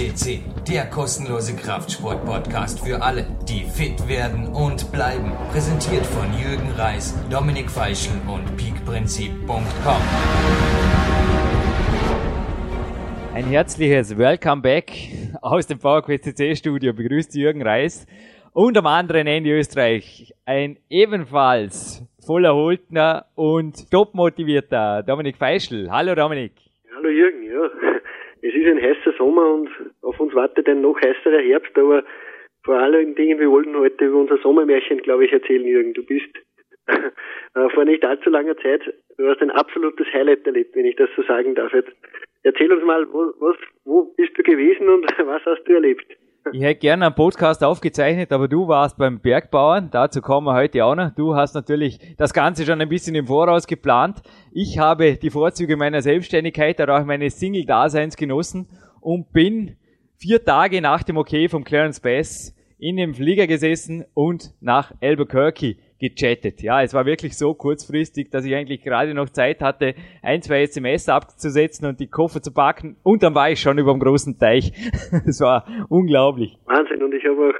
FCC, der kostenlose Kraftsport-Podcast für alle, die fit werden und bleiben. Präsentiert von Jürgen Reis, Dominik Feischl und peakprinzip.com. Ein herzliches Welcome Back aus dem PowerQuest CC Studio. Begrüßt Jürgen Reis und am anderen Ende Österreich ein ebenfalls voll erholtener und top motivierter Dominik Feischl. Hallo Dominik. Hallo Jürgen, ja. Es ist ein heißer Sommer und auf uns wartet ein noch heißerer Herbst, aber vor allen Dingen, wir wollten heute über unser Sommermärchen, glaube ich, erzählen, Jürgen. Du bist äh, vor nicht allzu langer Zeit, du hast ein absolutes Highlight erlebt, wenn ich das so sagen darf. Jetzt erzähl uns mal, wo, was, wo bist du gewesen und was hast du erlebt? Ich hätte gerne einen Podcast aufgezeichnet, aber du warst beim Bergbauern. Dazu kommen wir heute auch noch. Du hast natürlich das Ganze schon ein bisschen im Voraus geplant. Ich habe die Vorzüge meiner Selbstständigkeit, auch meines Single-Daseins genossen und bin vier Tage nach dem Okay vom Clarence Bass in dem Flieger gesessen und nach Albuquerque gechattet. Ja, es war wirklich so kurzfristig, dass ich eigentlich gerade noch Zeit hatte, ein, zwei SMS abzusetzen und die Koffer zu packen und dann war ich schon über dem großen Teich. Es war unglaublich. Wahnsinn und ich habe auch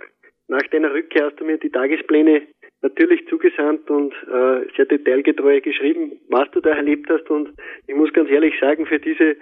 nach deiner Rückkehr hast du mir die Tagespläne natürlich zugesandt und äh, sehr detailgetreu geschrieben, was du da erlebt hast und ich muss ganz ehrlich sagen, für diese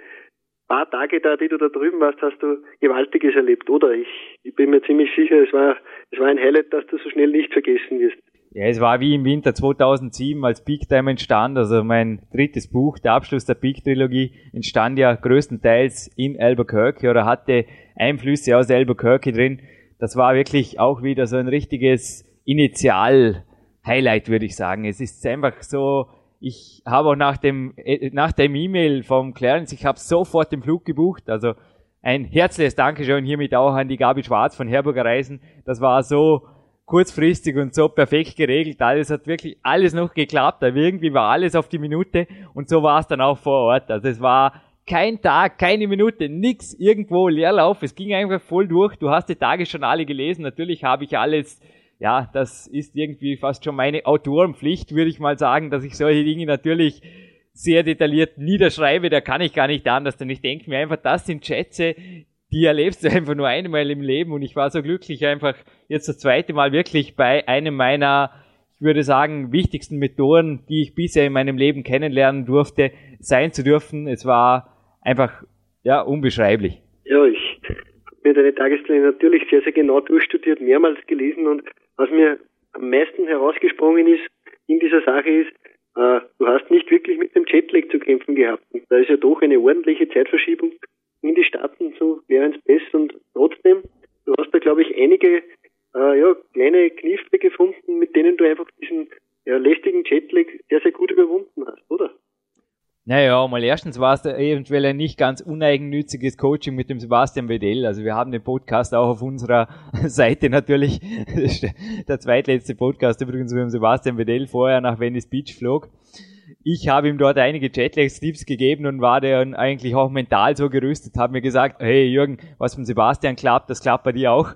paar Tage da, die du da drüben warst, hast du Gewaltiges erlebt, oder? Ich, ich bin mir ziemlich sicher, es war, es war ein Highlight, das du so schnell nicht vergessen wirst. Ja, es war wie im Winter 2007, als Peak Time entstand, also mein drittes Buch, der Abschluss der Peak Trilogie, entstand ja größtenteils in Albuquerque oder hatte Einflüsse aus Albuquerque drin. Das war wirklich auch wieder so ein richtiges Initial-Highlight, würde ich sagen. Es ist einfach so, ich habe auch nach dem äh, nach dem E-Mail vom Clarence, ich habe sofort den Flug gebucht, also ein herzliches Dankeschön hiermit auch an die Gabi Schwarz von Herburger Reisen. Das war so kurzfristig und so perfekt geregelt. Alles hat wirklich alles noch geklappt. Aber irgendwie war alles auf die Minute und so war es dann auch vor Ort. Also es war kein Tag, keine Minute, nix irgendwo Leerlauf. Es ging einfach voll durch. Du hast die Tage schon alle gelesen. Natürlich habe ich alles, ja, das ist irgendwie fast schon meine Autorenpflicht, würde ich mal sagen, dass ich solche Dinge natürlich sehr detailliert niederschreibe. Da kann ich gar nicht anders, denn ich denke mir einfach, das sind Schätze, die erlebst du einfach nur einmal im Leben und ich war so glücklich einfach jetzt das zweite Mal wirklich bei einem meiner, ich würde sagen, wichtigsten Methoden, die ich bisher in meinem Leben kennenlernen durfte, sein zu dürfen. Es war einfach, ja, unbeschreiblich. Ja, ich habe mir deine Tagespläne natürlich sehr, sehr genau durchstudiert, mehrmals gelesen und was mir am meisten herausgesprungen ist in dieser Sache ist, äh, du hast nicht wirklich mit dem Jetlag zu kämpfen gehabt. da ist ja doch eine ordentliche Zeitverschiebung in die Staaten zu während Best und trotzdem, du hast da glaube ich einige äh, ja, kleine Kniffe gefunden, mit denen du einfach diesen ja, lästigen Jetlag sehr, sehr gut überwunden hast, oder? Naja, mal erstens war es eventuell ein nicht ganz uneigennütziges Coaching mit dem Sebastian Wedell. Also wir haben den Podcast auch auf unserer Seite natürlich. Der zweitletzte Podcast übrigens mit dem Sebastian Wedell vorher nach Venice Beach flog ich habe ihm dort einige Jetlags-Tipps gegeben und war dann eigentlich auch mental so gerüstet, habe mir gesagt, hey Jürgen, was von Sebastian klappt, das klappt bei dir auch.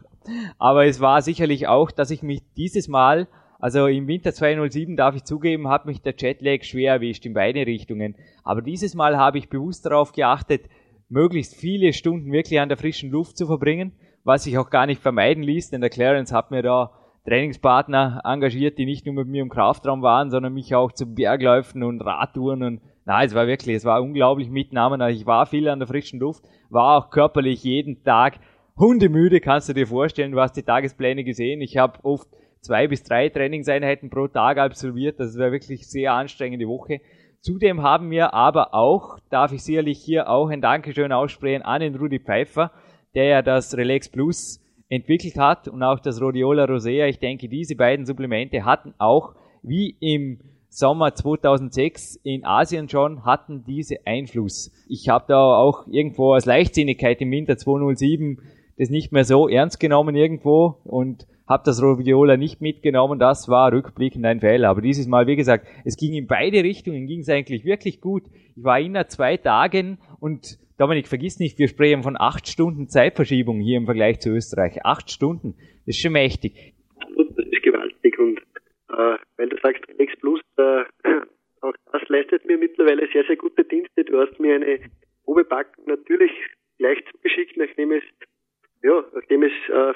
Aber es war sicherlich auch, dass ich mich dieses Mal, also im Winter 207 darf ich zugeben, hat mich der Jetlag schwer erwischt in beide Richtungen. Aber dieses Mal habe ich bewusst darauf geachtet, möglichst viele Stunden wirklich an der frischen Luft zu verbringen, was sich auch gar nicht vermeiden ließ, denn der Clarence hat mir da Trainingspartner engagiert, die nicht nur mit mir im Kraftraum waren, sondern mich auch zu Bergläufen und Radtouren und na, es war wirklich, es war unglaublich mitnahmen. Also ich war viel an der frischen Luft, war auch körperlich jeden Tag hundemüde, kannst du dir vorstellen. Du hast die Tagespläne gesehen. Ich habe oft zwei bis drei Trainingseinheiten pro Tag absolviert. Das war wirklich sehr anstrengende Woche. Zudem haben wir aber auch, darf ich sicherlich hier auch ein Dankeschön aussprechen an den Rudi Pfeiffer, der ja das Relax Plus entwickelt hat und auch das Rhodiola Rosea. Ich denke, diese beiden Supplemente hatten auch, wie im Sommer 2006 in Asien schon, hatten diese Einfluss. Ich habe da auch irgendwo als Leichtsinnigkeit im Winter 207 das nicht mehr so ernst genommen irgendwo und habe das Roviola nicht mitgenommen. Das war rückblickend ein Fehler. Aber dieses Mal, wie gesagt, es ging in beide Richtungen, ging es eigentlich wirklich gut. Ich war innerhalb zwei Tagen und Dominik, vergiss nicht, wir sprechen von acht Stunden Zeitverschiebung hier im Vergleich zu Österreich. Acht Stunden, das ist schon mächtig. Das ist gewaltig und äh, weil du sagst, X Plus, äh, auch das leistet mir mittlerweile sehr, sehr gute Dienste. Du hast mir eine Probepackung natürlich gleich zugeschickt, nachdem es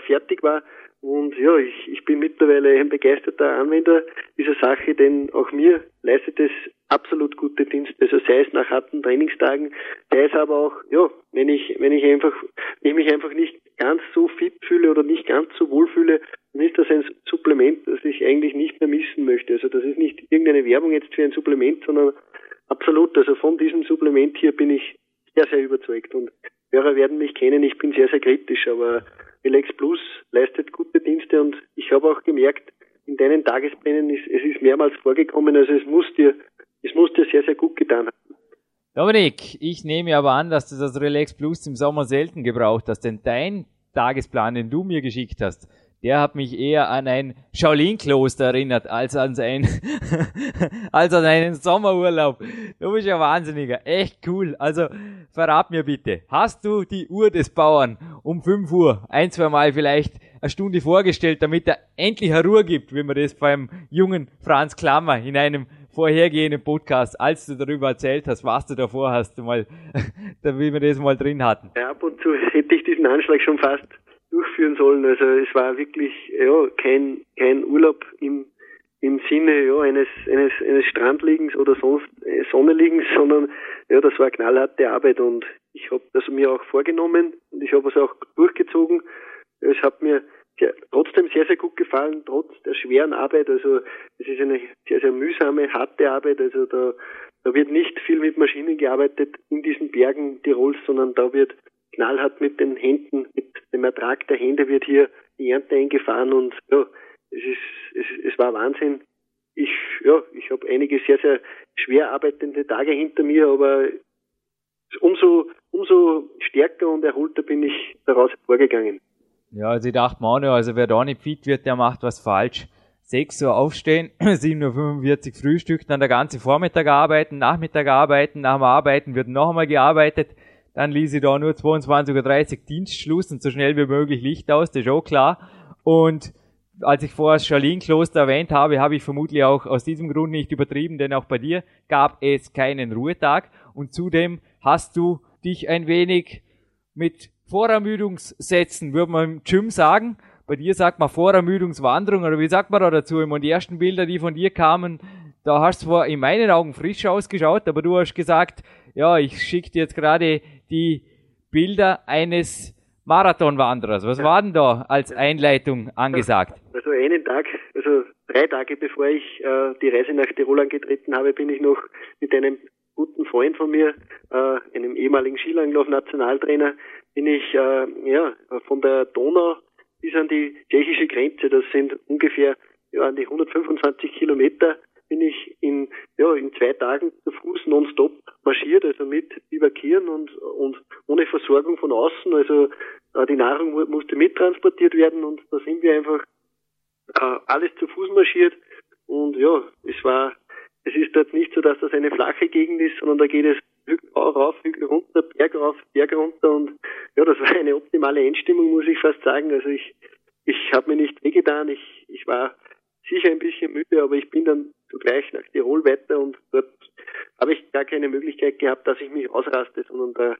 fertig war. Und ja, ich, ich bin mittlerweile ein begeisterter Anwender dieser Sache, denn auch mir leistet es absolut gute Dienste. Also sei es nach harten Trainingstagen, sei es aber auch, ja, wenn ich, wenn ich einfach, wenn ich mich einfach nicht ganz so fit fühle oder nicht ganz so wohl fühle, dann ist das ein Supplement, das ich eigentlich nicht mehr missen möchte. Also das ist nicht irgendeine Werbung jetzt für ein Supplement, sondern absolut, also von diesem Supplement hier bin ich sehr, sehr überzeugt und Hörer werden mich kennen, ich bin sehr, sehr kritisch, aber Relax Plus leistet gute Dienste und ich habe auch gemerkt, in deinen Tagesplänen ist, es ist mehrmals vorgekommen, also es muss dir, es muss dir sehr, sehr gut getan haben. Dominik, ich nehme aber an, dass du das Relax Plus im Sommer selten gebraucht hast, denn dein Tagesplan, den du mir geschickt hast, der hat mich eher an ein Shaolin-Kloster erinnert, als an sein, als an einen Sommerurlaub. Du bist ja Wahnsinniger. Echt cool. Also, verrat mir bitte. Hast du die Uhr des Bauern um 5 Uhr ein, zwei Mal vielleicht eine Stunde vorgestellt, damit er endlich eine Ruhe gibt, wie man das beim jungen Franz Klammer in einem vorhergehenden Podcast, als du darüber erzählt hast, was du davor hast, mal, da wie wir das mal drin hatten. Ja, ab und zu hätte ich diesen Anschlag schon fast durchführen sollen. Also es war wirklich ja kein kein Urlaub im im Sinne ja eines eines eines Strandliegens oder sonst äh, Sonneliegens, sondern ja das war knallharte Arbeit und ich habe das mir auch vorgenommen und ich habe es auch durchgezogen. Es hat mir sehr, trotzdem sehr, sehr gut gefallen, trotz der schweren Arbeit. Also es ist eine sehr, sehr mühsame, harte Arbeit. Also da, da wird nicht viel mit Maschinen gearbeitet in diesen Bergen Tirols, sondern da wird knallhart mit den Händen, mit dem Ertrag der Hände wird hier die Ernte eingefahren und ja, es ist, es, es war Wahnsinn. Ich, ja, ich habe einige sehr, sehr schwer arbeitende Tage hinter mir, aber umso, umso stärker und erholter bin ich daraus hervorgegangen. Ja, also ich dachte mir also wer da nicht fit wird, der macht was falsch. 6 Uhr aufstehen, 7.45 Uhr Frühstück, dann der ganze Vormittag arbeiten, Nachmittag arbeiten, nach dem Arbeiten wird noch einmal gearbeitet, dann ließ ich da nur 22.30 Uhr Dienstschluss und so schnell wie möglich Licht aus, das ist auch klar. Und als ich vorher das Schalin-Kloster erwähnt habe, habe ich vermutlich auch aus diesem Grund nicht übertrieben, denn auch bei dir gab es keinen Ruhetag und zudem hast du dich ein wenig mit Vorermüdungssätzen, würde man im Gym sagen. Bei dir sagt man Vorermüdungswanderung oder wie sagt man da dazu? Und die ersten Bilder, die von dir kamen, da hast du zwar in meinen Augen frisch ausgeschaut, aber du hast gesagt, ja, ich schicke dir jetzt gerade die Bilder eines Marathonwanderers. Was war denn da als Einleitung angesagt? Also einen Tag, also drei Tage bevor ich äh, die Reise nach Tirol angetreten habe, bin ich noch mit einem guten Freund von mir, äh, einem ehemaligen Skilanglauf-Nationaltrainer, bin ich äh, ja von der Donau bis an die tschechische Grenze. Das sind ungefähr ja, an die 125 Kilometer bin ich in, ja, in zwei Tagen zu Fuß nonstop marschiert, also mit Überkehren und, und ohne Versorgung von außen. Also äh, die Nahrung musste mittransportiert werden und da sind wir einfach äh, alles zu Fuß marschiert. Und ja, es war, es ist dort nicht so, dass das eine flache Gegend ist, sondern da geht es Hügel rauf, Hügel runter, Berg rauf, Berg runter und ja, das war eine optimale Endstimmung, muss ich fast sagen. Also ich, ich habe mir nicht wehgetan, ich, ich war sicher ein bisschen müde, aber ich bin dann zugleich nach Tirol weiter und dort habe ich gar keine Möglichkeit gehabt, dass ich mich ausraste, sondern da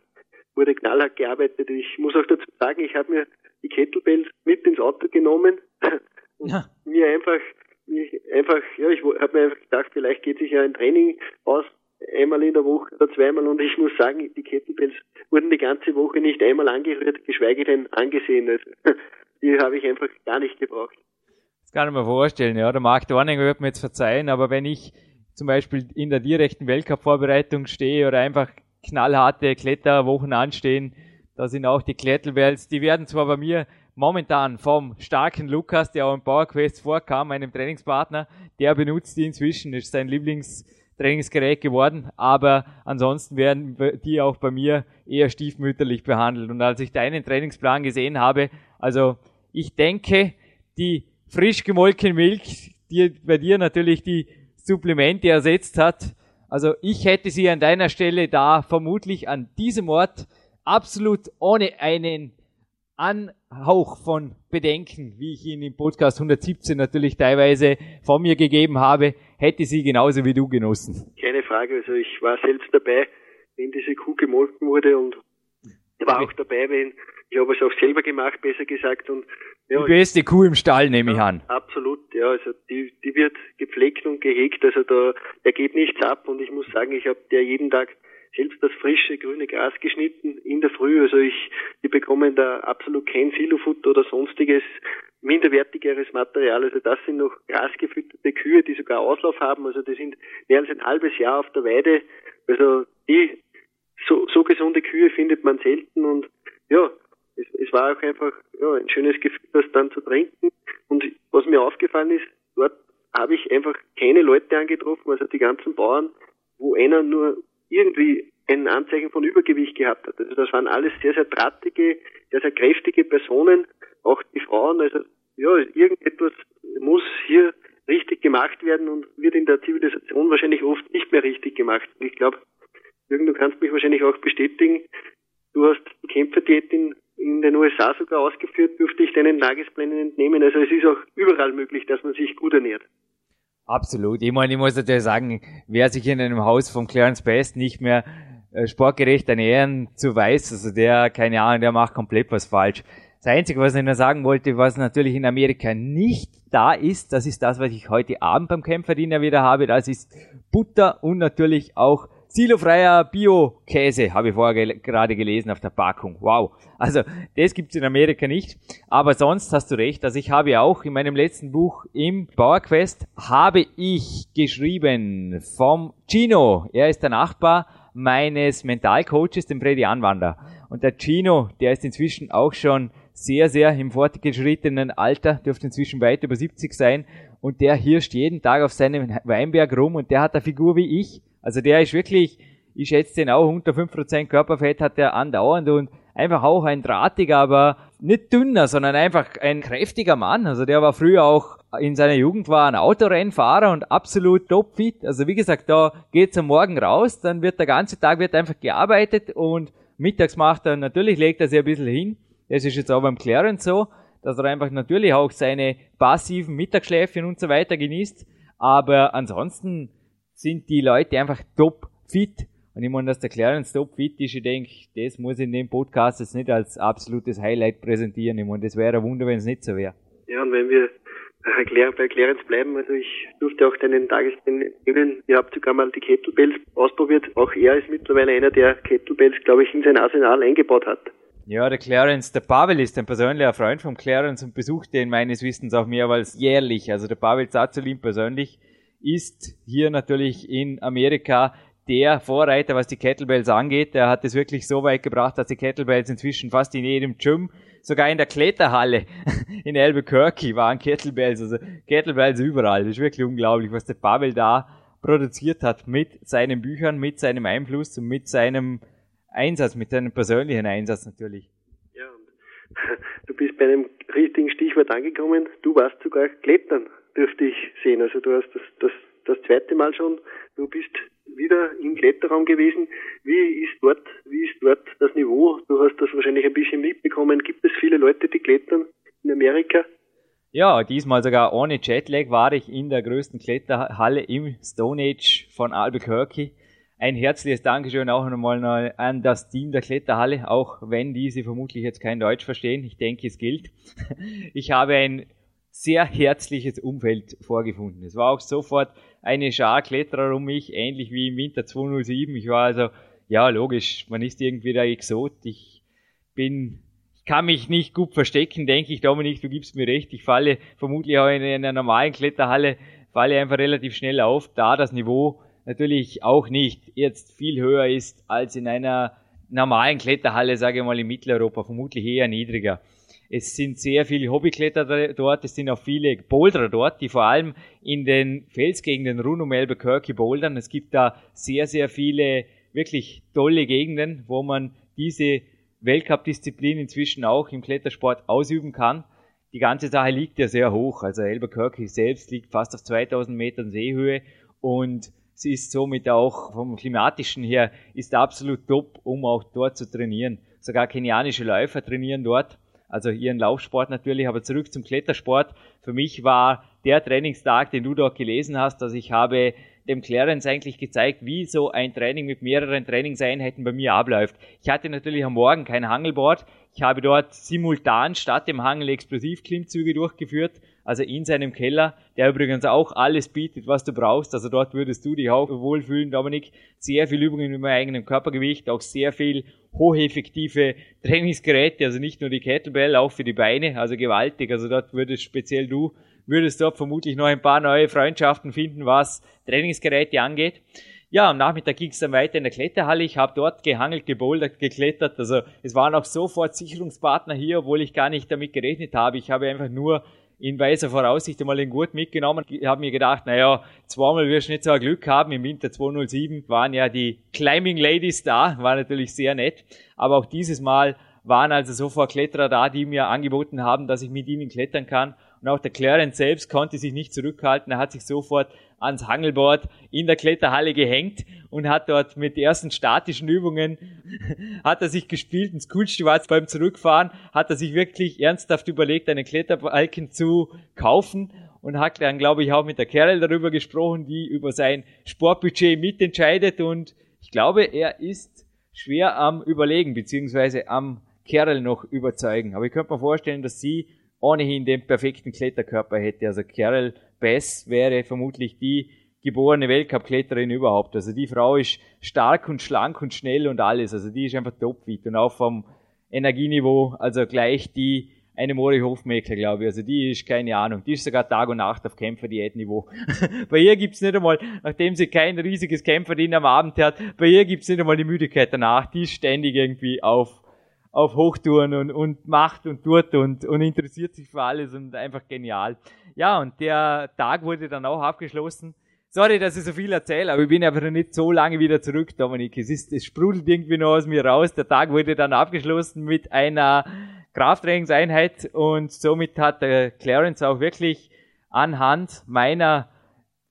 wurde knallhart gearbeitet. Ich muss auch dazu sagen, ich habe mir die Kettlebells mit ins Auto genommen und ja. mir einfach, mich einfach, ja, ich habe mir einfach gedacht, vielleicht geht sich ja ein Training aus, einmal in der Woche oder zweimal und ich muss sagen, die Kettlebells wurden die ganze Woche nicht einmal angerührt, geschweige denn angesehen. Also, die habe ich einfach gar nicht gebraucht. Kann ich mir vorstellen, ja. Der Marc Dorninger wird mir jetzt verzeihen, aber wenn ich zum Beispiel in der direkten Weltcup-Vorbereitung stehe oder einfach knallharte Kletterwochen anstehen, da sind auch die Klettelwells, die werden zwar bei mir momentan vom starken Lukas, der auch im PowerQuest vorkam, meinem Trainingspartner, der benutzt die inzwischen, ist sein Lieblingstrainingsgerät geworden, aber ansonsten werden die auch bei mir eher stiefmütterlich behandelt. Und als ich deinen Trainingsplan gesehen habe, also ich denke, die frisch gemolkene Milch, die bei dir natürlich die Supplemente ersetzt hat. Also ich hätte sie an deiner Stelle da vermutlich an diesem Ort absolut ohne einen Anhauch von Bedenken, wie ich ihn im Podcast 117 natürlich teilweise von mir gegeben habe, hätte sie genauso wie du genossen. Keine Frage, also ich war selbst dabei, wenn diese Kuh gemolken wurde und war auch dabei, wenn ich habe es auch selber gemacht, besser gesagt, und Ja, die beste Kuh im Stall, nehme ich an. Absolut, ja. Also die, die wird gepflegt und gehegt. Also da, der geht nichts ab. Und ich muss sagen, ich habe der jeden Tag selbst das frische grüne Gras geschnitten in der Früh. Also ich, die bekommen da absolut kein Silofutter oder sonstiges minderwertigeres Material. Also das sind noch grasgefütterte Kühe, die sogar Auslauf haben. Also die sind mehr als ein halbes Jahr auf der Weide. Also die so, so gesunde Kühe findet man selten und ja, es, es war auch einfach ja, ein schönes Gefühl, das dann zu trinken. Und was mir aufgefallen ist, dort habe ich einfach keine Leute angetroffen, also die ganzen Bauern, wo einer nur irgendwie ein Anzeichen von Übergewicht gehabt hat. Also das waren alles sehr, sehr drahtige, sehr, sehr kräftige Personen, auch die Frauen. Also ja, irgendetwas muss hier richtig gemacht werden und wird in der Zivilisation wahrscheinlich oft nicht mehr richtig gemacht. Ich glaube, Jürgen, du kannst mich wahrscheinlich auch bestätigen, du hast Kämpferdiät in, in den USA sogar ausgeführt, dürfte ich deinen Tagesplänen entnehmen. Also es ist auch überall möglich, dass man sich gut ernährt. Absolut. Ich meine, ich muss natürlich sagen, wer sich in einem Haus von Clarence Best nicht mehr äh, sportgerecht ernähren zu weiß, also der, keine Ahnung, der macht komplett was falsch. Das Einzige, was ich noch sagen wollte, was natürlich in Amerika nicht da ist, das ist das, was ich heute Abend beim Kämpferdiener wieder habe, das ist Butter und natürlich auch Silofreier Bio-Käse, habe ich vorher gel gerade gelesen auf der Packung. Wow. Also, das gibt's in Amerika nicht. Aber sonst hast du recht. Also ich habe auch in meinem letzten Buch im Bauerquest habe ich geschrieben vom Gino. Er ist der Nachbar meines Mentalcoaches, dem Freddy Anwander. Und der Gino, der ist inzwischen auch schon sehr, sehr im fortgeschrittenen Alter, dürfte inzwischen weit über 70 sein. Und der hirscht jeden Tag auf seinem Weinberg rum und der hat eine Figur wie ich also der ist wirklich, ich schätze den auch, unter 5% Körperfett hat der andauernd und einfach auch ein drahtiger, aber nicht dünner, sondern einfach ein kräftiger Mann. Also der war früher auch in seiner Jugend war ein Autorennfahrer und absolut topfit. Also wie gesagt, da geht's am Morgen raus, dann wird der ganze Tag wird einfach gearbeitet und mittags macht er, natürlich legt er sich ein bisschen hin. Das ist jetzt auch beim Clarence so, dass er einfach natürlich auch seine passiven Mittagsschläfchen und so weiter genießt. Aber ansonsten sind die Leute einfach top fit. Und ich meine, dass der Clarence top fit ist, ich denke, das muss ich in dem Podcast jetzt nicht als absolutes Highlight präsentieren. Ich meine, das wäre ein Wunder, wenn es nicht so wäre. Ja, und wenn wir bei Clarence bleiben, also ich durfte auch deinen Tagesplan nehmen. Ihr habt sogar mal die Kettlebells ausprobiert. Auch er ist mittlerweile einer, der Kettlebells, glaube ich, in sein Arsenal eingebaut hat. Ja, der Clarence, der Pavel ist ein persönlicher Freund von Clarence und besucht den meines Wissens auch mehrmals jährlich. Also der Pavel Zazulin persönlich ist hier natürlich in Amerika der Vorreiter, was die Kettlebells angeht. Der hat es wirklich so weit gebracht, dass die Kettlebells inzwischen fast in jedem Gym, sogar in der Kletterhalle in Albuquerque waren Kettlebells, also Kettlebells überall. Das ist wirklich unglaublich, was der Pavel da produziert hat mit seinen Büchern, mit seinem Einfluss und mit seinem Einsatz, mit seinem persönlichen Einsatz natürlich. Ja, du bist bei einem richtigen Stichwort angekommen. Du warst sogar Klettern dürfte ich sehen. Also du hast das, das, das zweite Mal schon, du bist wieder im Kletterraum gewesen. Wie ist dort, wie ist dort das Niveau? Du hast das wahrscheinlich ein bisschen mitbekommen. Gibt es viele Leute, die klettern in Amerika? Ja, diesmal sogar ohne Jetlag war ich in der größten Kletterhalle im Stone Age von Albuquerque. Ein herzliches Dankeschön auch nochmal an das Team der Kletterhalle, auch wenn diese vermutlich jetzt kein Deutsch verstehen. Ich denke, es gilt. Ich habe ein sehr herzliches Umfeld vorgefunden. Es war auch sofort eine Schar Kletterer um mich, ähnlich wie im Winter 207. Ich war also, ja, logisch, man ist irgendwie der Exot. Ich bin, ich kann mich nicht gut verstecken, denke ich, Dominik, du gibst mir recht. Ich falle vermutlich auch in einer normalen Kletterhalle, falle einfach relativ schnell auf, da das Niveau natürlich auch nicht jetzt viel höher ist als in einer normalen Kletterhalle, sage ich mal, in Mitteleuropa, vermutlich eher niedriger. Es sind sehr viele Hobbykletterer dort, es sind auch viele Boulderer dort, die vor allem in den Felsgegenden rund um Albuquerque bouldern. Es gibt da sehr, sehr viele wirklich tolle Gegenden, wo man diese Weltcup-Disziplin inzwischen auch im Klettersport ausüben kann. Die ganze Sache liegt ja sehr hoch. Also Albuquerque selbst liegt fast auf 2000 Metern Seehöhe und sie ist somit auch vom klimatischen her ist absolut top, um auch dort zu trainieren. Sogar kenianische Läufer trainieren dort also ihren Laufsport natürlich, aber zurück zum Klettersport. Für mich war der Trainingstag, den du dort gelesen hast, dass ich habe dem Clarence eigentlich gezeigt, wie so ein Training mit mehreren Trainingseinheiten bei mir abläuft. Ich hatte natürlich am Morgen kein Hangelboard. Ich habe dort simultan statt dem Hangel Explosivklimmzüge durchgeführt, also in seinem Keller, der übrigens auch alles bietet, was du brauchst. Also dort würdest du dich auch wohlfühlen, Dominik. Sehr viel Übungen mit meinem eigenen Körpergewicht, auch sehr viel hocheffektive Trainingsgeräte, also nicht nur die Kettlebell, auch für die Beine, also gewaltig. Also dort würdest speziell du, würdest dort vermutlich noch ein paar neue Freundschaften finden, was Trainingsgeräte angeht. Ja, am Nachmittag ging es dann weiter in der Kletterhalle. Ich habe dort gehangelt, gebouldert, geklettert. Also es waren auch sofort Sicherungspartner hier, obwohl ich gar nicht damit gerechnet habe. Ich habe einfach nur in weiser Voraussicht einmal den Gurt mitgenommen. Ich habe mir gedacht, naja, zweimal wirst du nicht so ein Glück haben. Im Winter 207 waren ja die Climbing Ladies da, war natürlich sehr nett. Aber auch dieses Mal waren also sofort Kletterer da, die mir angeboten haben, dass ich mit ihnen klettern kann. Und auch der Clarence selbst konnte sich nicht zurückhalten. Er hat sich sofort ans Hangelboard in der Kletterhalle gehängt und hat dort mit ersten statischen Übungen, hat er sich gespielt. Das Coolste war beim Zurückfahren, hat er sich wirklich ernsthaft überlegt, einen Kletterbalken zu kaufen und hat dann, glaube ich, auch mit der Kerl darüber gesprochen, die über sein Sportbudget mitentscheidet und ich glaube, er ist schwer am Überlegen, beziehungsweise am Kerl noch überzeugen. Aber ich könnte mir vorstellen, dass sie ohnehin den perfekten Kletterkörper hätte. Also Carol Bess wäre vermutlich die geborene Weltcup-Kletterin überhaupt. Also die Frau ist stark und schlank und schnell und alles. Also die ist einfach topfit und auch vom Energieniveau, also gleich die eine Mori Hofmeckler, glaube ich. Also die ist keine Ahnung. Die ist sogar Tag und Nacht auf Kämpferdiätniveau. bei ihr gibt's nicht einmal, nachdem sie kein riesiges Kämpferdien am Abend hat, bei ihr gibt's nicht einmal die Müdigkeit danach. Die ist ständig irgendwie auf auf Hochtouren und, und macht und tut und, und interessiert sich für alles und einfach genial. Ja, und der Tag wurde dann auch abgeschlossen. Sorry, dass ich so viel erzähle, aber ich bin einfach nicht so lange wieder zurück, Dominik. Es ist, es sprudelt irgendwie noch aus mir raus. Der Tag wurde dann abgeschlossen mit einer Krafttrainingseinheit und somit hat der Clarence auch wirklich anhand meiner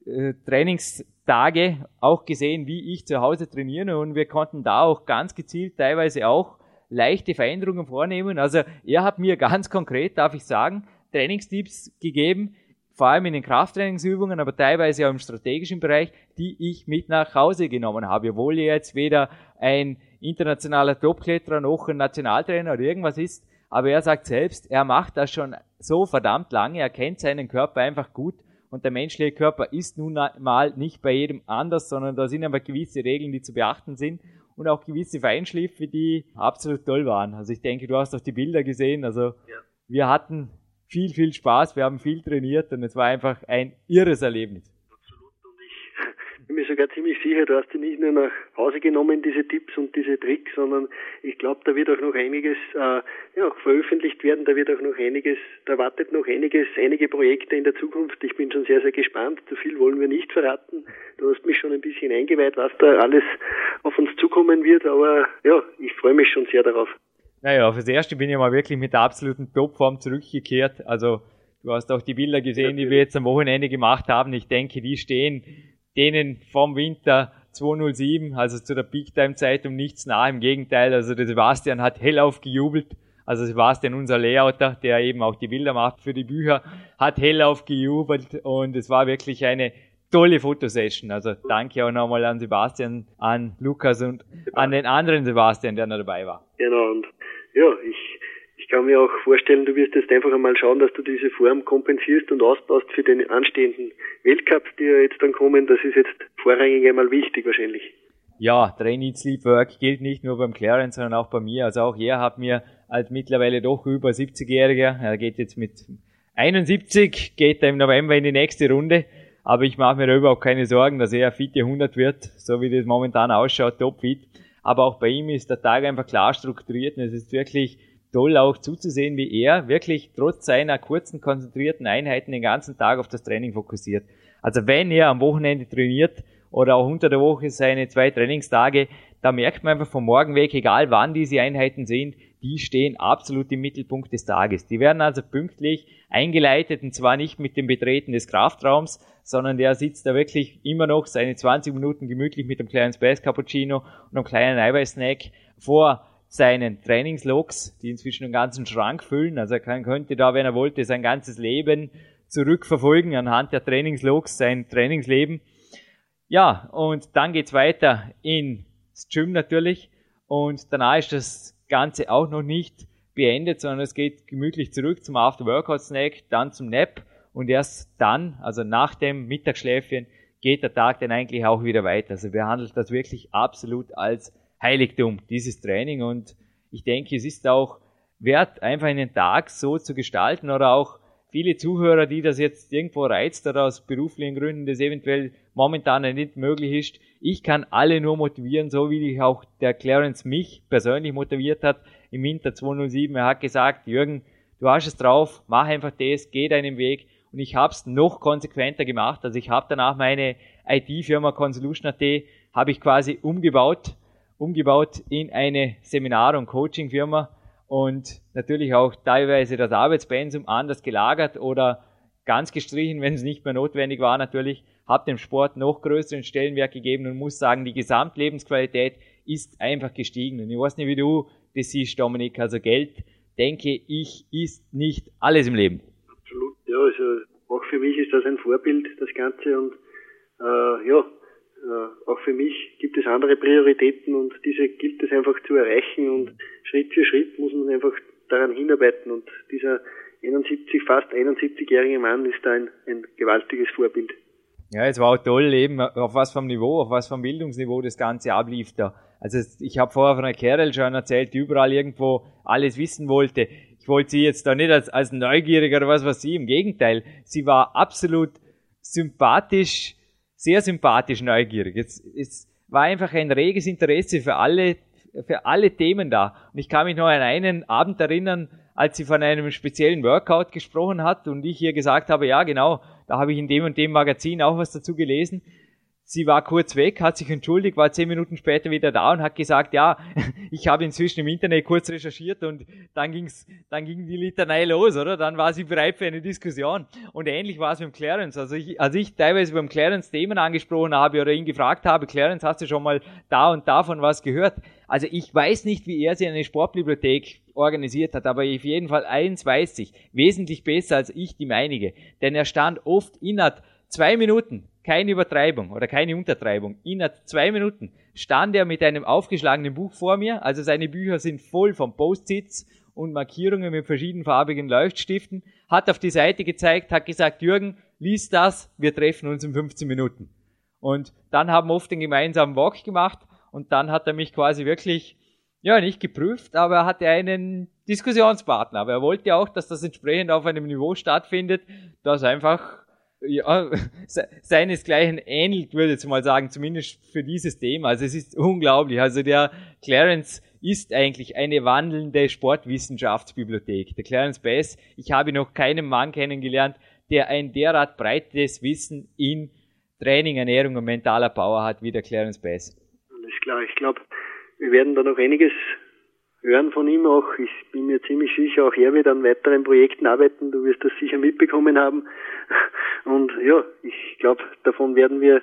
äh, Trainingstage auch gesehen, wie ich zu Hause trainiere und wir konnten da auch ganz gezielt teilweise auch leichte Veränderungen vornehmen. Also er hat mir ganz konkret, darf ich sagen, Trainingstipps gegeben, vor allem in den Krafttrainingsübungen, aber teilweise auch im strategischen Bereich, die ich mit nach Hause genommen habe, obwohl er jetzt weder ein internationaler Topkletterer noch ein Nationaltrainer oder irgendwas ist. Aber er sagt selbst, er macht das schon so verdammt lange, er kennt seinen Körper einfach gut und der menschliche Körper ist nun mal nicht bei jedem anders, sondern da sind aber gewisse Regeln, die zu beachten sind und auch gewisse Feinschliffe, die absolut toll waren. Also ich denke, du hast auch die Bilder gesehen. Also ja. wir hatten viel, viel Spaß, wir haben viel trainiert und es war einfach ein irres Erlebnis bin mir sogar ziemlich sicher, du hast die nicht nur nach Hause genommen, diese Tipps und diese Tricks, sondern ich glaube, da wird auch noch einiges äh, ja, veröffentlicht werden, da wird auch noch einiges, da wartet noch einiges, einige Projekte in der Zukunft. Ich bin schon sehr, sehr gespannt. Zu viel wollen wir nicht verraten. Du hast mich schon ein bisschen eingeweiht, was da alles auf uns zukommen wird, aber ja, ich freue mich schon sehr darauf. Naja, fürs Erste bin ich mal wirklich mit der absoluten Topform zurückgekehrt. Also du hast auch die Bilder gesehen, die wir jetzt am Wochenende gemacht haben. Ich denke, die stehen denen vom Winter 207, also zu der Big Time Zeit um nichts nah. Im Gegenteil, also der Sebastian hat hellauf gejubelt. Also Sebastian, unser Layouter, der eben auch die Bilder macht für die Bücher, hat hellauf gejubelt und es war wirklich eine tolle Fotosession. Also danke auch nochmal an Sebastian, an Lukas und an den anderen Sebastian, der noch dabei war. Genau, und ja, ich ich kann mir auch vorstellen, du wirst jetzt einfach einmal schauen, dass du diese Form kompensierst und ausbaust für den anstehenden Weltcups, die ja jetzt dann kommen. Das ist jetzt vorrangig einmal wichtig wahrscheinlich. Ja, Train Eat Sleep Work gilt nicht nur beim Clarence, sondern auch bei mir. Also auch er hat mir als mittlerweile doch über 70-Jähriger, er geht jetzt mit 71, geht er im November in die nächste Runde. Aber ich mache mir da überhaupt keine Sorgen, dass er fit 100 wird, so wie das momentan ausschaut, topfit. Aber auch bei ihm ist der Tag einfach klar strukturiert und es ist wirklich toll auch zuzusehen, wie er wirklich trotz seiner kurzen, konzentrierten Einheiten den ganzen Tag auf das Training fokussiert. Also wenn er am Wochenende trainiert oder auch unter der Woche seine zwei Trainingstage, da merkt man einfach vom Morgen weg, egal wann diese Einheiten sind, die stehen absolut im Mittelpunkt des Tages. Die werden also pünktlich eingeleitet und zwar nicht mit dem Betreten des Kraftraums, sondern der sitzt da wirklich immer noch seine 20 Minuten gemütlich mit einem kleinen Space Cappuccino und einem kleinen Eiweißsnack vor seinen Trainingslogs, die inzwischen einen ganzen Schrank füllen. Also er kann, könnte da, wenn er wollte, sein ganzes Leben zurückverfolgen anhand der Trainingslogs, sein Trainingsleben. Ja, und dann geht's weiter ins Gym natürlich. Und danach ist das Ganze auch noch nicht beendet, sondern es geht gemütlich zurück zum After-Workout-Snack, dann zum Nap und erst dann, also nach dem Mittagsschläfchen, geht der Tag dann eigentlich auch wieder weiter. Also behandelt das wirklich absolut als Heiligtum, dieses Training und ich denke, es ist auch wert, einfach einen Tag so zu gestalten oder auch viele Zuhörer, die das jetzt irgendwo reizt oder aus beruflichen Gründen das eventuell momentan nicht möglich ist. Ich kann alle nur motivieren, so wie ich auch der Clarence mich persönlich motiviert hat im Winter 207. Er hat gesagt, Jürgen, du hast es drauf, mach einfach das, geh deinen Weg und ich habe es noch konsequenter gemacht. Also ich habe danach meine IT-Firma Consolution.at habe ich quasi umgebaut, umgebaut in eine Seminar- und Coaching-Firma und natürlich auch teilweise das Arbeitspensum anders gelagert oder ganz gestrichen, wenn es nicht mehr notwendig war natürlich, habe dem Sport noch größeren Stellenwert gegeben und muss sagen, die Gesamtlebensqualität ist einfach gestiegen. Und ich weiß nicht, wie du das siehst, Dominik, also Geld, denke ich, ist nicht alles im Leben. Absolut, ja, also auch für mich ist das ein Vorbild, das Ganze und äh, ja, auch für mich gibt es andere Prioritäten und diese gilt es einfach zu erreichen und Schritt für Schritt muss man einfach daran hinarbeiten und dieser 71, fast 71-jährige Mann ist da ein, ein gewaltiges Vorbild. Ja, es war auch toll, eben auf was vom Niveau, auf was vom Bildungsniveau das Ganze ablief da. Also ich habe vorher von einer Kerl schon erzählt, die überall irgendwo alles wissen wollte. Ich wollte sie jetzt da nicht als, als neugierig oder was was sie, im Gegenteil. Sie war absolut sympathisch, sehr sympathisch neugierig. Es, es war einfach ein reges Interesse für alle, für alle Themen da. Und ich kann mich noch an einen Abend erinnern, als sie von einem speziellen Workout gesprochen hat und ich ihr gesagt habe, ja genau, da habe ich in dem und dem Magazin auch was dazu gelesen. Sie war kurz weg, hat sich entschuldigt, war zehn Minuten später wieder da und hat gesagt, ja, ich habe inzwischen im Internet kurz recherchiert und dann ging's, dann ging die Litanei los, oder? Dann war sie bereit für eine Diskussion. Und ähnlich war es mit dem Clarence. Also ich, als ich teilweise beim Clarence Themen angesprochen habe oder ihn gefragt habe, Clarence, hast du schon mal da und davon was gehört? Also ich weiß nicht, wie er sie eine Sportbibliothek organisiert hat, aber auf jeden Fall eins weiß ich, wesentlich besser als ich die meinige. Denn er stand oft innerhalb zwei Minuten keine Übertreibung oder keine Untertreibung. Innerhalb zwei Minuten stand er mit einem aufgeschlagenen Buch vor mir. Also seine Bücher sind voll von Post-its und Markierungen mit verschiedenfarbigen Leuchtstiften. Hat auf die Seite gezeigt, hat gesagt, Jürgen, lies das, wir treffen uns in 15 Minuten. Und dann haben wir oft den gemeinsamen Walk gemacht und dann hat er mich quasi wirklich, ja, nicht geprüft, aber er hatte einen Diskussionspartner. Aber er wollte auch, dass das entsprechend auf einem Niveau stattfindet, das einfach ja, seinesgleichen ähnelt, würde ich jetzt mal sagen, zumindest für dieses Thema. Also es ist unglaublich. Also der Clarence ist eigentlich eine wandelnde Sportwissenschaftsbibliothek. Der Clarence Bass, ich habe noch keinen Mann kennengelernt, der ein derart breites Wissen in Training, Ernährung und mentaler Power hat wie der Clarence Bass. Alles klar, ich glaube, wir werden da noch einiges hören von ihm auch. Ich bin mir ziemlich sicher, auch er wird an weiteren Projekten arbeiten. Du wirst das sicher mitbekommen haben. Und ja, ich glaube, davon werden wir,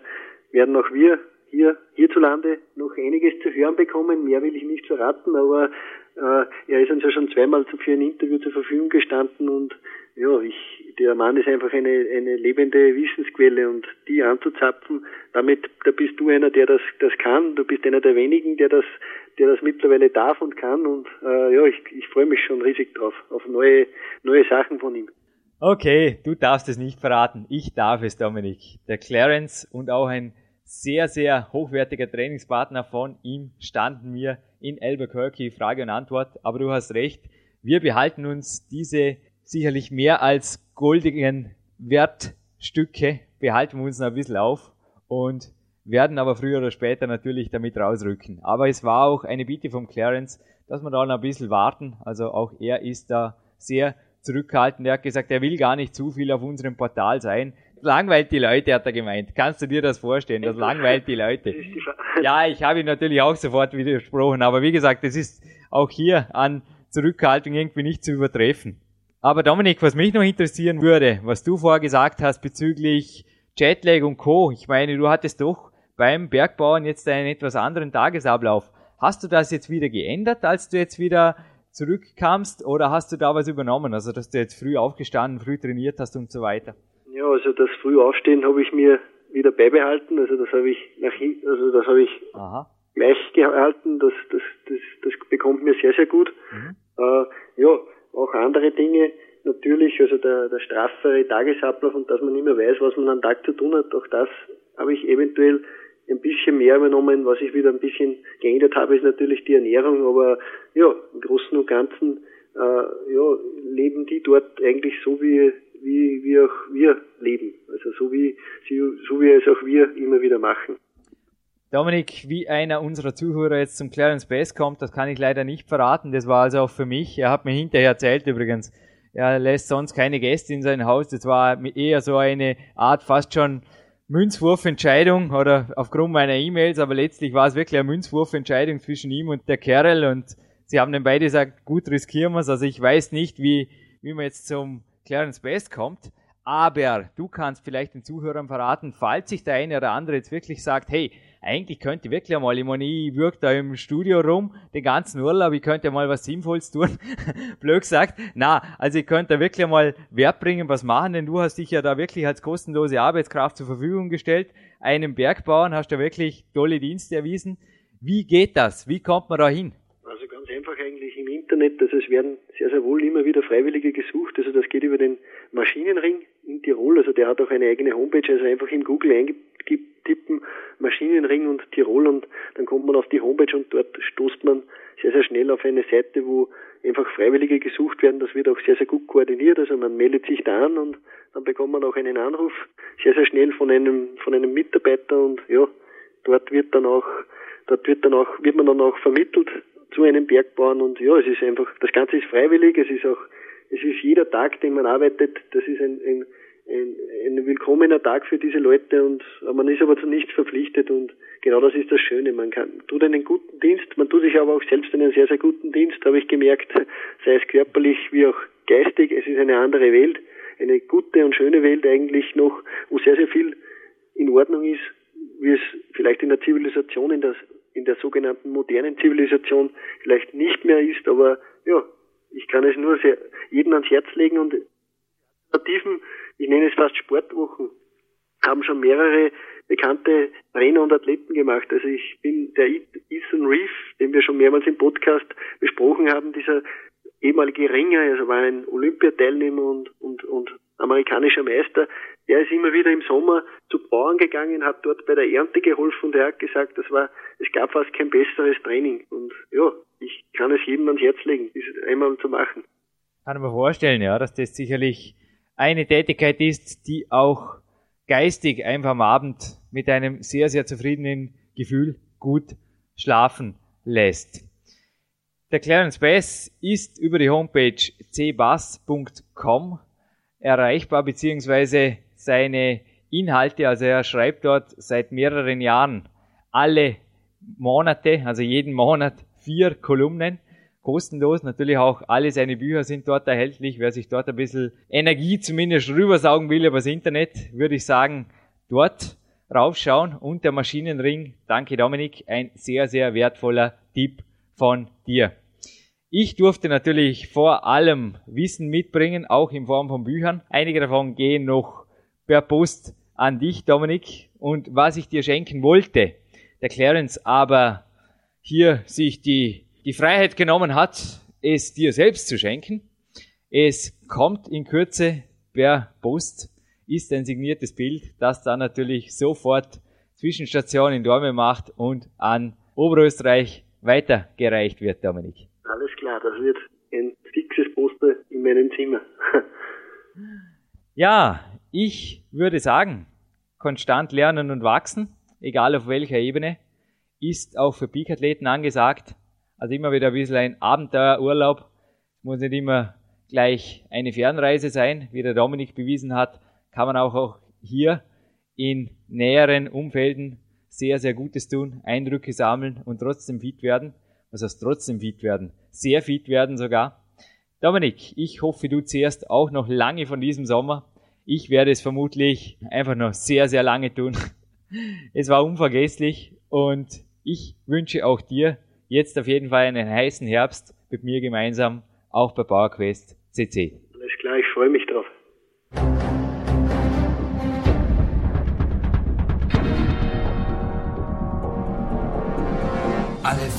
werden auch wir hier hierzulande noch einiges zu hören bekommen. Mehr will ich nicht verraten, aber äh, er ist uns ja schon zweimal für ein Interview zur Verfügung gestanden und ja, ich, der Mann ist einfach eine, eine lebende Wissensquelle und die anzuzapfen, damit, da bist du einer, der das, das kann. Du bist einer der wenigen, der das, der das mittlerweile darf und kann und äh, ja, ich, ich freue mich schon riesig drauf, auf neue, neue Sachen von ihm. Okay, du darfst es nicht verraten. Ich darf es, Dominik. Der Clarence und auch ein sehr, sehr hochwertiger Trainingspartner von ihm standen mir in Albuquerque Frage und Antwort. Aber du hast recht. Wir behalten uns diese sicherlich mehr als goldigen Wertstücke, behalten wir uns noch ein bisschen auf und werden aber früher oder später natürlich damit rausrücken. Aber es war auch eine Bitte vom Clarence, dass wir da noch ein bisschen warten. Also auch er ist da sehr zurückhaltend. Er hat gesagt, er will gar nicht zu viel auf unserem Portal sein. Langweilt die Leute, hat er gemeint. Kannst du dir das vorstellen? Das langweilt die Leute. Ja, ich habe ihn natürlich auch sofort widersprochen, aber wie gesagt, es ist auch hier an Zurückhaltung irgendwie nicht zu übertreffen. Aber Dominik, was mich noch interessieren würde, was du vorher gesagt hast bezüglich Jetlag und Co. Ich meine, du hattest doch beim Bergbauern jetzt einen etwas anderen Tagesablauf. Hast du das jetzt wieder geändert, als du jetzt wieder zurückkamst oder hast du da was übernommen? Also, dass du jetzt früh aufgestanden, früh trainiert hast und so weiter? Ja, also das früh aufstehen habe ich mir wieder beibehalten. Also das habe ich nach hinten, also das habe ich Aha. gleich gehalten. Das, das, das, das bekommt mir sehr, sehr gut. Mhm. Äh, ja, Dinge natürlich, also der, der straffere Tagesablauf und dass man nicht mehr weiß, was man am Tag zu tun hat, auch das habe ich eventuell ein bisschen mehr übernommen. Was ich wieder ein bisschen geändert habe, ist natürlich die Ernährung, aber ja, im Großen und Ganzen äh, ja, leben die dort eigentlich so, wie, wie, wie auch wir leben. Also so wie, so wie es auch wir immer wieder machen. Dominik, wie einer unserer Zuhörer jetzt zum Clarence Bass kommt, das kann ich leider nicht verraten. Das war also auch für mich. Er hat mir hinterher erzählt übrigens, er lässt sonst keine Gäste in sein Haus. Das war eher so eine Art fast schon Münzwurfentscheidung oder aufgrund meiner E-Mails, aber letztlich war es wirklich eine Münzwurfentscheidung zwischen ihm und der Kerl und sie haben dann beide gesagt, gut riskieren wir es. Also ich weiß nicht, wie, wie man jetzt zum Clarence Best kommt. Aber du kannst vielleicht den Zuhörern verraten, falls sich der eine oder andere jetzt wirklich sagt, hey, eigentlich könnte ich wirklich einmal, ich meine, ich wirke da im Studio rum, den ganzen Urlaub, ich könnte mal was Sinnvolles tun. Blöd gesagt. Na, also ich könnte da wirklich einmal Wert bringen, was machen, denn du hast dich ja da wirklich als kostenlose Arbeitskraft zur Verfügung gestellt. Einem Bergbauern hast du wirklich tolle Dienste erwiesen. Wie geht das? Wie kommt man da hin? Also ganz einfach eigentlich im Internet, also es werden sehr, sehr wohl immer wieder Freiwillige gesucht. Also das geht über den Maschinenring in Tirol. Also der hat auch eine eigene Homepage. Also einfach im Google eingetippen Maschinenring und Tirol und dann kommt man auf die Homepage und dort stoßt man sehr, sehr schnell auf eine Seite, wo einfach Freiwillige gesucht werden. Das wird auch sehr, sehr gut koordiniert. Also man meldet sich da an und dann bekommt man auch einen Anruf sehr, sehr schnell von einem, von einem Mitarbeiter und ja, dort wird dann auch, dort wird dann auch, wird man dann auch vermittelt zu einem Bergbauern und ja, es ist einfach, das Ganze ist freiwillig, es ist auch, es ist jeder Tag, den man arbeitet, das ist ein, ein, ein, ein willkommener Tag für diese Leute und man ist aber zu nichts verpflichtet und genau das ist das Schöne. Man kann, tut einen guten Dienst, man tut sich aber auch selbst einen sehr, sehr guten Dienst, habe ich gemerkt, sei es körperlich wie auch geistig, es ist eine andere Welt, eine gute und schöne Welt eigentlich noch, wo sehr, sehr viel in Ordnung ist, wie es vielleicht in der Zivilisation, in der in der sogenannten modernen Zivilisation vielleicht nicht mehr ist, aber ja, ich kann es nur sehr, jedem ans Herz legen und Alternativen, ich nenne es fast Sportwochen, haben schon mehrere bekannte Trainer und Athleten gemacht. Also ich bin der Ethan Reef, den wir schon mehrmals im Podcast besprochen haben, dieser ehemalige Ringer, also war ein Olympiateilnehmer und, und, und amerikanischer Meister, der ist immer wieder im Sommer zu Bauern gegangen, hat dort bei der Ernte geholfen und er hat gesagt, das war, es gab fast kein besseres Training. Und ja, ich kann es jedem ans Herz legen, das einmal zu machen. Kann man vorstellen, ja, dass das sicherlich eine Tätigkeit ist, die auch geistig einfach am Abend mit einem sehr, sehr zufriedenen Gefühl gut schlafen lässt. Der Clarence Bass ist über die Homepage cbass.com erreichbar, beziehungsweise seine Inhalte, also er schreibt dort seit mehreren Jahren alle Monate, also jeden Monat vier Kolumnen, kostenlos. Natürlich auch alle seine Bücher sind dort erhältlich. Wer sich dort ein bisschen Energie zumindest rübersaugen will übers Internet, würde ich sagen, dort raufschauen. Und der Maschinenring, danke Dominik, ein sehr, sehr wertvoller Tipp von dir. Ich durfte natürlich vor allem Wissen mitbringen, auch in Form von Büchern. Einige davon gehen noch per Post an dich, Dominik. Und was ich dir schenken wollte, der Clarence aber hier sich die, die Freiheit genommen hat, es dir selbst zu schenken. Es kommt in Kürze per Post, ist ein signiertes Bild, das dann natürlich sofort Zwischenstation in Dorme macht und an Oberösterreich weitergereicht wird, Dominik. Alles klar, das wird ein fixes Poster in meinem Zimmer. ja, ich würde sagen, konstant lernen und wachsen, egal auf welcher Ebene, ist auch für Peak-Athleten angesagt. Also immer wieder ein bisschen ein Abenteuerurlaub. Muss nicht immer gleich eine Fernreise sein, wie der Dominik bewiesen hat, kann man auch, hier in näheren Umfelden sehr, sehr Gutes tun, Eindrücke sammeln und trotzdem fit werden was heißt trotzdem fit werden? Sehr fit werden sogar. Dominik, ich hoffe, du zehrst auch noch lange von diesem Sommer. Ich werde es vermutlich einfach noch sehr, sehr lange tun. Es war unvergesslich und ich wünsche auch dir jetzt auf jeden Fall einen heißen Herbst mit mir gemeinsam, auch bei PowerQuest CC.